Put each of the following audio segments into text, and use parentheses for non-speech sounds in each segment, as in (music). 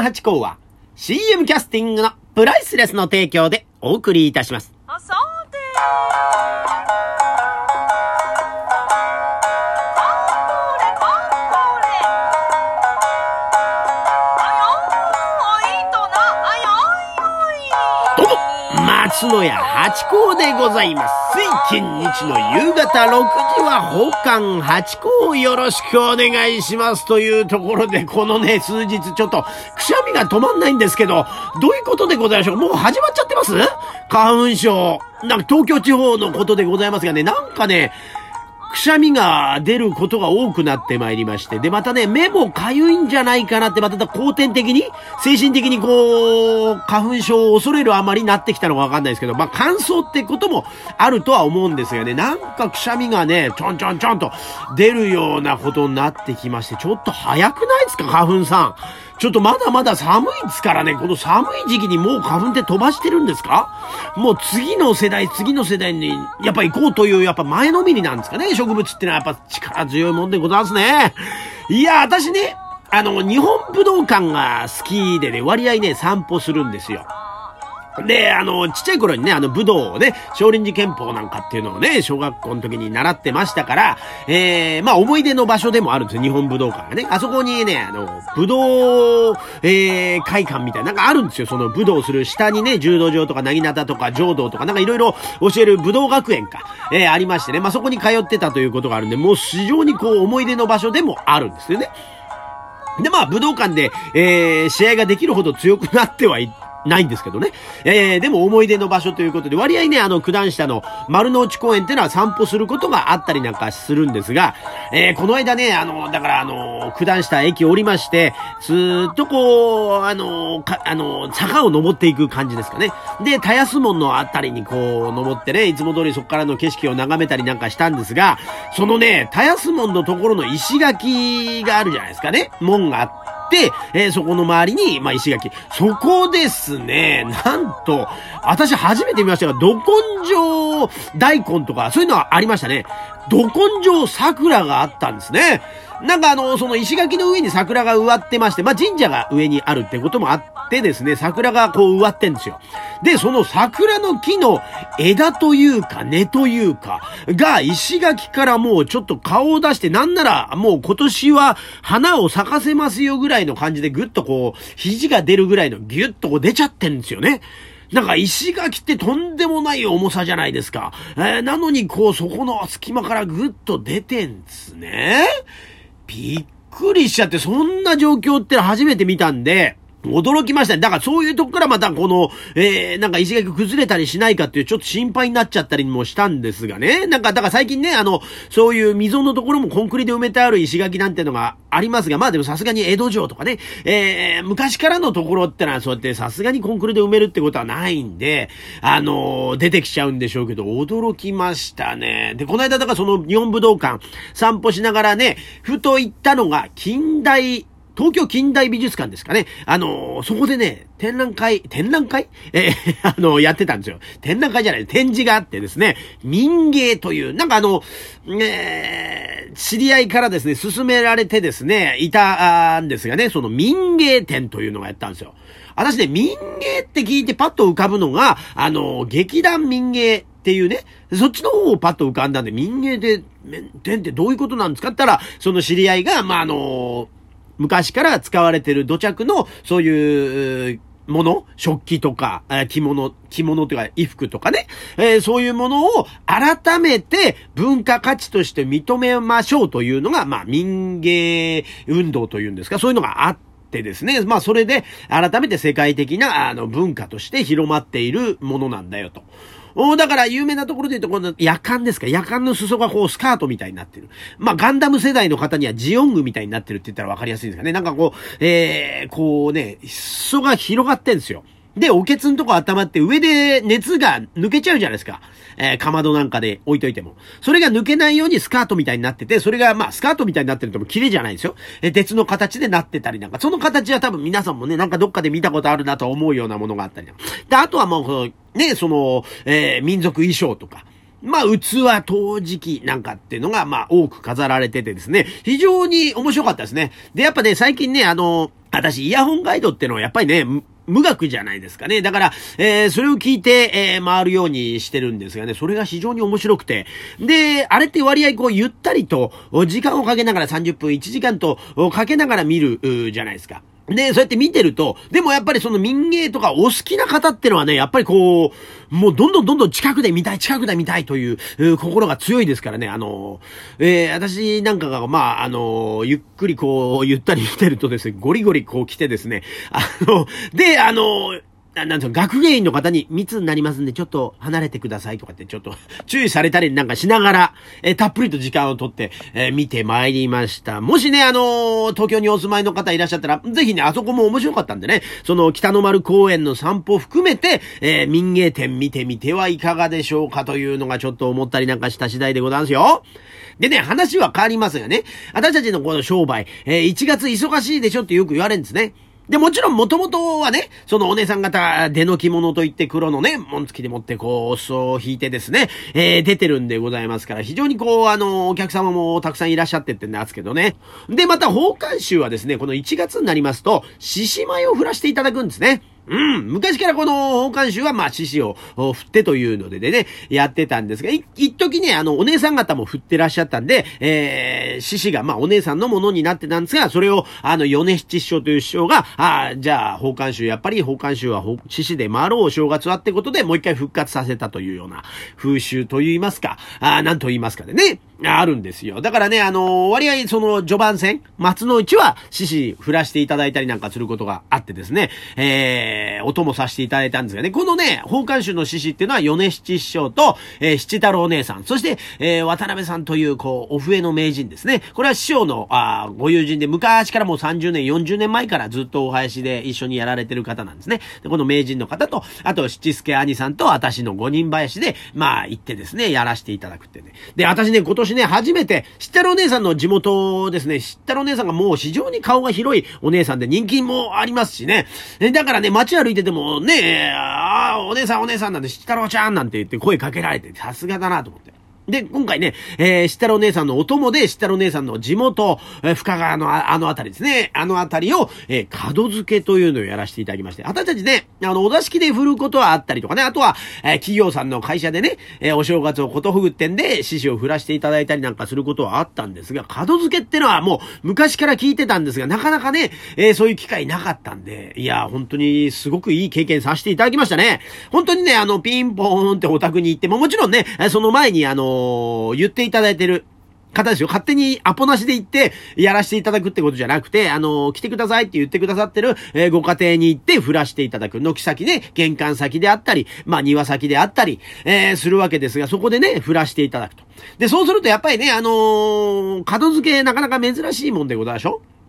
間八甲は CM キャスティングのプライスレスの提供でお送りいたします。野屋八甲でございます。水金日の夕方6時は奉還八甲よろしくお願いしますというところで、このね、数日ちょっとくしゃみが止まんないんですけど、どういうことでございましょうもう始まっちゃってます？花粉症。なんか東京地方のことでございますがね、なんかね、くしゃみが出ることが多くなってまいりまして。で、またね、目もかゆいんじゃないかなって、また後天的に、精神的にこう、花粉症を恐れるあまりになってきたのかわかんないですけど、まあ乾燥ってこともあるとは思うんですがね、なんかくしゃみがね、ちょんちょんちょんと出るようなことになってきまして、ちょっと早くないですか、花粉さん。ちょっとまだまだ寒いですからね、この寒い時期にもう花粉って飛ばしてるんですか？もう次の世代、次の世代にやっぱ行こうというやっぱ前のめりなんですかね、植物ってのはやっぱ力強いもんでございますね。いや、私ね、あの、日本武道館が好きでね、割合ね、散歩するんですよ。で、あの、ちっちゃい頃にね、あの、武道をね、少林寺拳法なんかっていうのをね、小学校の時に習ってましたから、えー、まあ、思い出の場所でもあるんですよ、日本武道館がね。あそこにね、あの、武道、えー、会館みたいな、なんかあるんですよ、その武道する下にね、柔道場とか、なぎなたとか、浄道とか、なんかいろいろ教える武道学園か、えー、ありましてね、まあ、そこに通ってたということがあるんで、もう非常にこう、思い出の場所でもあるんですよね。で、まあ、武道館で、えー、試合ができるほど強くなってはいってないんですけどね。えー、でも思い出の場所ということで、割合ね、あの、九段下の丸の内公園ってのは散歩することがあったりなんかするんですが、えー、この間ね、あの、だからあの、九段下駅降りまして、ずーっとこう、あの、か、あの、坂を登っていく感じですかね。で、田安門のあたりにこう、登ってね、いつも通りそこからの景色を眺めたりなんかしたんですが、そのね、田安門のところの石垣があるじゃないですかね。門があって、えーそこの周りに、まあ、石垣。そこですね、なんと、私初めて見ましたが、ど根性大根とか、そういうのはありましたね。ど根性桜があったんですね。なんかあの、その石垣の上に桜が植わってまして、まあ、神社が上にあるってこともあってですね、桜がこう植わってんですよ。で、その桜の木の枝というか根というか、が石垣からもうちょっと顔を出して、なんならもう今年は花を咲かせますよぐらいの感じでぐっとこう、肘が出るぐらいのギュッとこう出ちゃってんですよね。なんか石垣ってとんでもない重さじゃないですか。えーなのにこうそこの隙間からぐっと出てんですね。びっくりしちゃって、そんな状況って初めて見たんで、驚きましたね。だからそういうとこからまたこの、えー、なんか石垣崩れたりしないかっていうちょっと心配になっちゃったりもしたんですがね。なんか、だから最近ね、あの、そういう溝のところもコンクリで埋めてある石垣なんてのがありますが、まあでもさすがに江戸城とかね、えー、昔からのところってのはそうやってさすがにコンクリで埋めるってことはないんで、あのー出てきちゃうんでしょうけど、驚きましたね。で、この間だからその日本武道館散歩しながらね、ふと行ったのが近代東京近代美術館ですかね。あのーそこでね、展覧会、展覧会？(laughs) えーあのやってたんですよ。展覧会じゃない、展示があってですね、民芸という、なんかあの、ね、知り合いからですね、勧められてですね、いたんですがね、その民芸展というのがやったんですよ。私ね、民芸って聞いてパッと浮かぶのが、あの、劇団民芸っていうね、そっちの方をパッと浮かんだんで、民芸で、展ってどういうことなんですかって言ったら、その知り合いが、まあ、あの、昔から使われてる土着の、そういう、もの食器とか、着物、着物というか衣服とかね、えーそういうものを改めて文化価値として認めましょうというのが、まあ民芸運動というんですか、そういうのがあってですね、まあそれで改めて世界的なあの文化として広まっているものなんだよと。おだから有名なところで言うと、この夜間ですか？夜間の裾がこうスカートみたいになってる。まあガンダム世代の方にはジオングみたいになってるって言ったらわかりやすいんですかね。なんかこう、えー、こうね、裾が広がってんですよ。で、おけつんとこ温まって上で熱が抜けちゃうじゃないですか。えー、かまどなんかで置いといても。それが抜けないようにスカートみたいになってて、それがまあスカートみたいになってるとも綺麗じゃないですよ。えー鉄の形でなってたりなんか、その形は多分皆さんもね、なんかどっかで見たことあるなと思うようなものがあったり。で、あとはもうこの、ね、その、えー民族衣装とか、まあ、器陶磁器なんかっていうのが、まあ、多く飾られててですね、非常に面白かったですね。で、やっぱね、最近ね、あの、私、イヤホンガイドってのはやっぱりね、無学じゃないですかね。だから、えー、それを聞いて、えー、回るようにしてるんですがね、それが非常に面白くて。で、あれって割合こう、ゆったりと、時間をかけながら30分、1時間とかけながら見る、じゃないですか。で、そうやって見てると、でもやっぱりその民芸とかお好きな方ってのはね、やっぱりこう、もうどんどんどんどん近くで見たい、近くで見たいという、う心が強いですからね、あの、えー、私なんかが、まあ、あの、ゆっくりこう、ゆったり見てるとですね、ゴリゴリこう来てですね、あの、で、あの、なんと学芸員の方に密になりますんで、ちょっと離れてくださいとかって、ちょっと (laughs) 注意されたりなんかしながら、えー、たっぷりと時間をとって、えー、見てまいりました。もしね、あのー、東京にお住まいの方いらっしゃったら、ぜひね、あそこも面白かったんでね、その北の丸公園の散歩含めて、え民芸店見てみてはいかがでしょうかというのがちょっと思ったりなんかした次第でございますよ。でね、話は変わりますよね。私たちのこの商売、え1月忙しいでしょってよく言われるんですね。で、もちろんもともとはね、そのお姉さん方、出の着物といって黒のね、紋付きで持ってこう、お裾を引いてですね、えー、出てるんでございますから、非常にこう、あの、お客様もたくさんいらっしゃってってんですけどね。で、また、奉還衆はですね、この1月になりますと、獅子舞を振らしていただくんですね。うん。昔からこの奉還集は、まあ、獅子を振ってというのでね、やってたんですが、一時ね、あの、お姉さん方も振ってらっしゃったんで、えー、獅子が、まあ、お姉さんのものになってたんですが、それを、あの、米七師匠という師匠が、ああじゃあ、奉還集、やっぱり奉還集は獅子で回ろう正月はってことで、もう一回復活させたというような風習と言いますか、ああなんと言いますかでね、あるんですよ。だからね、あの割合その序盤戦、松の内は獅子振らしていただいたりなんかすることがあってですね、えー、音もさせていただいたんですがね、このね、奉還集の獅子っていうのは米七師匠と、えー、七太郎姉さん、そして、えー、渡辺さんという、こう、お笛の名人ですね。これは師匠の、あご友人で、昔からもう30年、40年前からずっとお囃子で一緒にやられてる方なんですね。でこの名人の方と、あと、七助兄さんと私の五人林で、まあ、行ってですね、やらせていただくってね。で、私ね、今年ね、初めて、知ったるお姉さんの地元ですね、知ったろお姉さんがもう非常に顔が広いお姉さんで人気もありますしね。だからね、街歩いててもね、ああ、お姉さんお姉さんなんで、知ったろうちゃんなんて言って声かけられて、さすがだなと思って。で、今回ね、えー、しったろ姉さんのお供で、しったろ姉さんの地元、えー、深川のあの辺りですね、あの辺りを、えー、門付けというのをやらせていただきまして、私たちね、あの、お座敷で振ることはあったりとかね、あとは、えー、企業さんの会社でね、えー、お正月をことふぐってんで、獅子を振らせていただいたりなんかすることはあったんですが、門付けってのはもう昔から聞いてたんですが、なかなかね、えー、そういう機会なかったんで、いや、本当にすごくいい経験させていただきましたね。本当にね、あの、ピンポーンってお宅に行っても、もちろんね、その前にあの言っていただいてる方ですよ。勝手にアポなしで行って、やらせていただくってことじゃなくて、あの、来てくださいって言ってくださってる、えー、ご家庭に行って振らしていただく。軒先で、玄関先であったり、まあ庭先であったり、えー、するわけですが、そこでね、振らしていただくと。で、そうするとやっぱりね、あのー、角付けなかなか珍しいもんでございましょ？う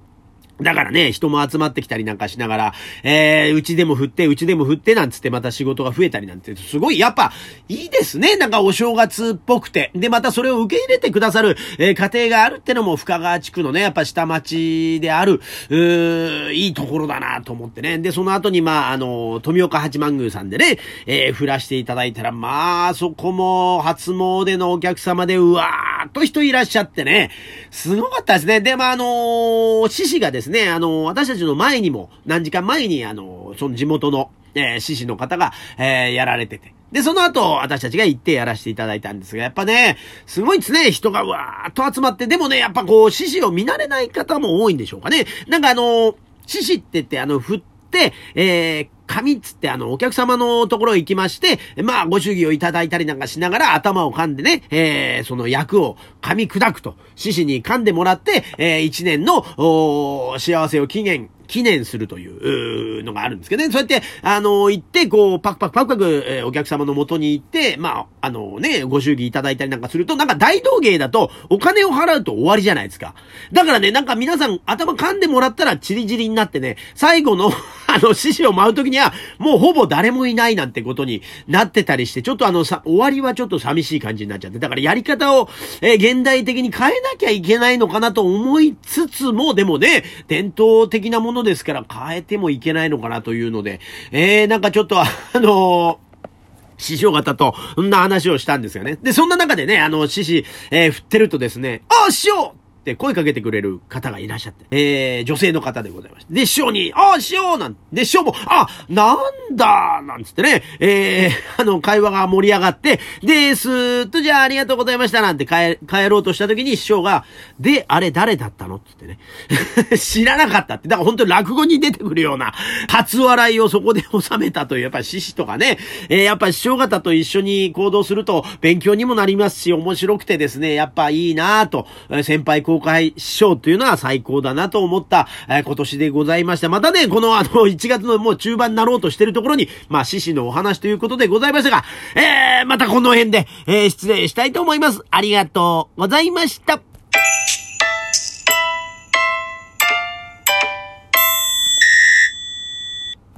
だからね、人も集まってきたりなんかしながら、えー、うちでも振って、うちでも振ってなんつってまた仕事が増えたりなんて、すごい、やっぱ、いいですね。なんかお正月っぽくて。で、またそれを受け入れてくださる、えー、家庭があるってのも深川地区のね、やっぱ下町である、うー、いいところだなと思ってね。で、その後に、まあ、あの、富岡八幡宮さんでね、えー、振らしていただいたら、まあ、そこも初詣のお客様で、うわーっと人いらっしゃってね、すごかったですね。で、まあ、あの、獅子がですね、ね、あの、私たちの前にも、何時間前に、あの、その地元の、えー、獅子の方が、えー、やられてて。で、その後、私たちが行ってやらせていただいたんですが、やっぱね、すごいですね、人がわーっと集まって、でもね、やっぱこう、獅子を見慣れない方も多いんでしょうかね。なんかあの、獅子って言って、あの、振って、えー、紙っつってあの、お客様のところへ行きまして、まあ、ご祝儀をいただいたりなんかしながら頭を噛んでね、えー、その役を噛み砕くと、獅子に噛んでもらって、えー、一年の、お幸せを期限、記念するというのがあるんですけどね。そうやって、あの、行って、こう、パクパクパクパク、えー、お客様の元に行って、まあ、あのね、ご祝儀いただいたりなんかすると、なんか大道芸だと、お金を払うと終わりじゃないですか。だからね、なんか皆さん頭噛んでもらったらチリチリになってね、最後の (laughs) あの、獅子を舞う時には、もうほぼ誰もいないなんてことになってたりして、ちょっとあの、さ、終わりはちょっと寂しい感じになっちゃって、だからやり方を、えー、現代的に変えなきゃいけないのかなと思いつつも、でもね、伝統的なものですから変えてもいけないのかなというので、えー、なんかちょっとあのー師匠方と、そんな話をしたんですよね。で、そんな中でね、あの、獅子、えー振ってるとですね、ああ、師匠って声かけてくれる方がいらっしゃって、えー、女性の方でございました。で、師匠に、ああ、師匠なんで、師匠も、あ、なんだなんつってね、えー、(laughs) あの、会話が盛り上がって、で、すーっと、じゃあありがとうございましたなんて帰、帰ろうとした時に師匠が、で、あれ誰だったの？って言ってね、(laughs) 知らなかったって、だから本当に落語に出てくるような、初笑いをそこで収めたという、やっぱり獅子とかね、えー、やっぱ師匠方と一緒に行動すると勉強にもなりますし、面白くてですね、やっぱいいなぁと、先輩後輩師匠というのは最高だなと思った、えー今年でございました。またね、このあの、(laughs) 1月のもう中盤になろうとしてるところに、まあ、獅子のお話ということでございましたが、えー、またこの辺で、えー失礼したいと思います。ありがとうございました。